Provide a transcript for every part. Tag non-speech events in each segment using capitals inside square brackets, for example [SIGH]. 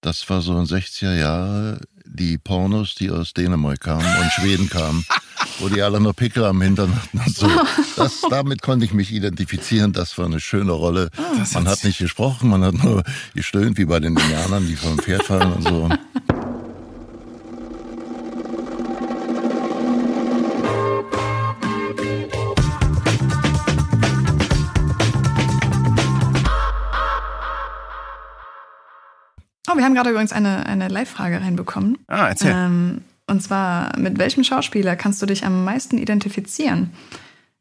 Das war so in 60er Jahre die Pornos, die aus Dänemark kamen und Schweden kamen, wo die alle nur Pickel am Hintern hatten und so. Das, damit konnte ich mich identifizieren. Das war eine schöne Rolle. man hat nicht gesprochen, man hat nur gestöhnt, wie bei den Indianern, die vom Pferd fallen und so. Oh, wir haben gerade übrigens eine, eine Live-Frage reinbekommen. Ah, erzähl. Ähm, und zwar, mit welchem Schauspieler kannst du dich am meisten identifizieren?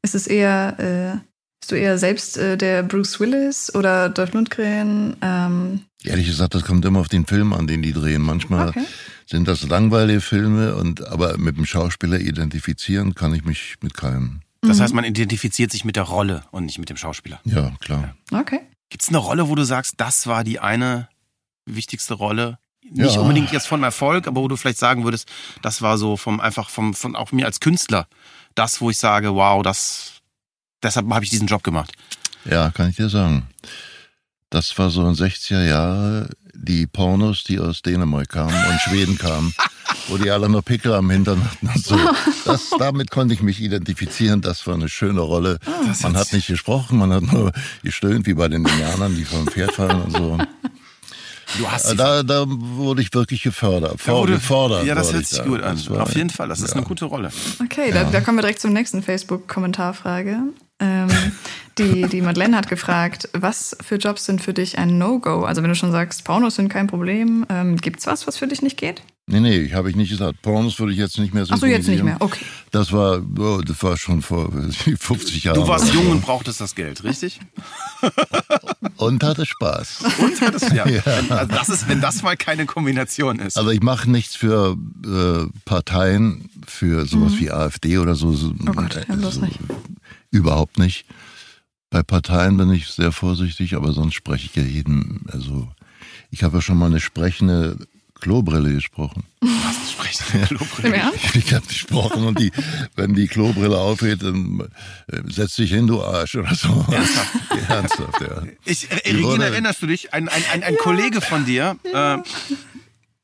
Ist es eher, äh, bist du eher selbst äh, der Bruce Willis oder Dolph Lundgren? Ähm, Ehrlich gesagt, das kommt immer auf den Film an, den die drehen. Manchmal Okay. sind das langweilige Filme, und aber mit dem Schauspieler identifizieren kann ich mich mit keinem. Das heißt, man identifiziert sich mit der Rolle und nicht mit dem Schauspieler. Ja, klar. okay. Gibt es eine Rolle, wo du sagst, das war die eine wichtigste Rolle? Nicht Ja. unbedingt jetzt von Erfolg, aber wo du vielleicht sagen würdest, das war so vom einfach vom von auch mir als Künstler das, wo ich sage, wow, das deshalb habe ich diesen Job gemacht. Ja, kann ich dir sagen. Das war so in 60er Jahre die Pornos, die aus Dänemark kamen und Schweden kamen, wo die alle nur Pickel am Hintern hatten und so. Das, damit konnte ich mich identifizieren. Das war eine schöne Rolle. man hat nicht gesprochen, man hat nur gestöhnt, wie bei den Indianern, die vom Pferd fallen und so. Du hast sie Da, da wurde ich wirklich gefördert. Vor, wurde- gefordert. Ja, das hört ich sich da. gut an. War- Auf jeden Fall, das ist ja. eine gute Rolle. Okay, da, da kommen wir direkt zur nächsten Facebook-Kommentarfrage. Ähm, die, die Madeleine hat gefragt, was für Jobs sind für dich ein No-Go? Also wenn du schon sagst, Pornos sind kein Problem, ähm, gibt's was, was für dich nicht geht? Nee, nee, habe ich nicht gesagt. Pornos würde ich jetzt nicht mehr Ach so, jetzt nicht mehr. Okay. Das war, oh, das war schon vor 50 Jahren. Du warst oder so. jung und brauchtest das Geld, richtig? [LAUGHS] Und hatte Spaß. Und hattest ja. [LAUGHS] Wenn, also das ist, wenn das mal keine Kombination ist. Also ich mache nichts für äh, Parteien, für sowas wie AfD oder so. so Mhm. Oh Gott, ja, bloß so, nicht. Überhaupt nicht. Bei Parteien bin ich sehr vorsichtig, aber sonst spreche ich ja jeden. Also ich habe ja schon mal eine sprechende Klobrille gesprochen. [LAUGHS] Was sprechen Im Ernst? Ich habe gesprochen und die, wenn die Klobrille aufgeht, dann äh, setz dich hin, du Arsch oder so. [LAUGHS] Ernsthaft? Ernsthaft, ja. Ich, äh, Regina, erinnerst du dich? Ein, ein, ein, ein Kollege von dir, äh,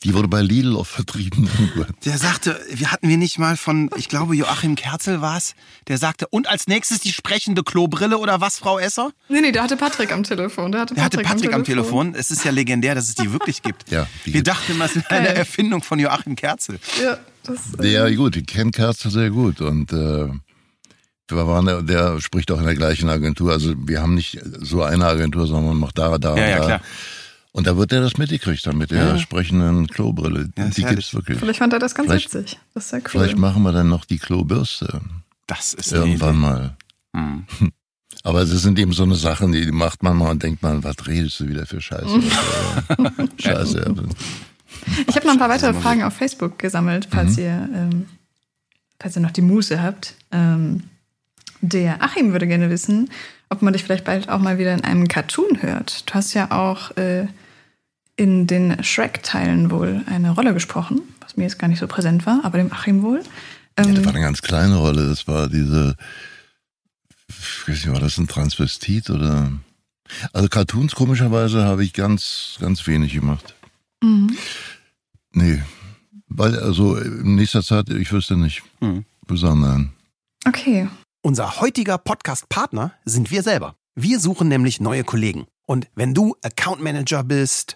Die wurde bei Lidl auch vertrieben. [LAUGHS] der sagte, wir hatten wir nicht mal von, ich glaube Joachim Kerzel war es, der sagte, und als nächstes die sprechende Klobrille oder was, Frau Esser? Nee, nee, der hatte Patrick am Telefon. Der hatte Der hatte Patrick, Patrick am Telefon. Es ist ja legendär, dass es die wirklich gibt. Ja, die wir dachten immer, es ist eine Geil. Erfindung von Joachim Kerzel. Ja, das, äh, Ja, gut, ich kenne Kerzer sehr gut und äh, wir waren, der spricht auch in der gleichen Agentur. Also wir haben nicht so eine Agentur, sondern man macht da, da, Ja, ja, da. klar. Und da wird er das mitgekriegt dann mit der Ja. sprechenden Klobrille. Ja, die herrlich. gibt's wirklich. vielleicht fand er das ganz Vielleicht- witzig. Das ist sehr cool. Vielleicht machen wir dann noch die Klobürste Das ist irgendwann mal. Hm. Aber es sind eben so eine Sachen, die macht man mal und denkt man, was redest du wieder für Scheiße? [LAUGHS] Scheiße. Ja. Ich habe noch ein paar weitere Fragen auf Facebook gesammelt, falls ihr ähm, falls ihr noch die Muße habt. Ähm, der Achim würde gerne wissen, ob man dich vielleicht bald auch mal wieder in einem Cartoon hört. Du hast ja auch äh, in den Shrek-Teilen wohl eine Rolle gesprochen, was mir jetzt gar nicht so präsent war, aber dem Achim wohl. Ja, Ähm, das war eine ganz kleine Rolle. Das war diese, ich weiß nicht, war das ein Transvestit oder? Also Cartoons komischerweise habe ich ganz, ganz wenig gemacht. mhm. Nee, weil also in nächster Zeit, ich wüsste nicht. Hm. Besonders. Okay. Unser heutiger Podcast-Partner sind wir selber. Wir suchen nämlich neue Kollegen. Und wenn du Account Manager bist,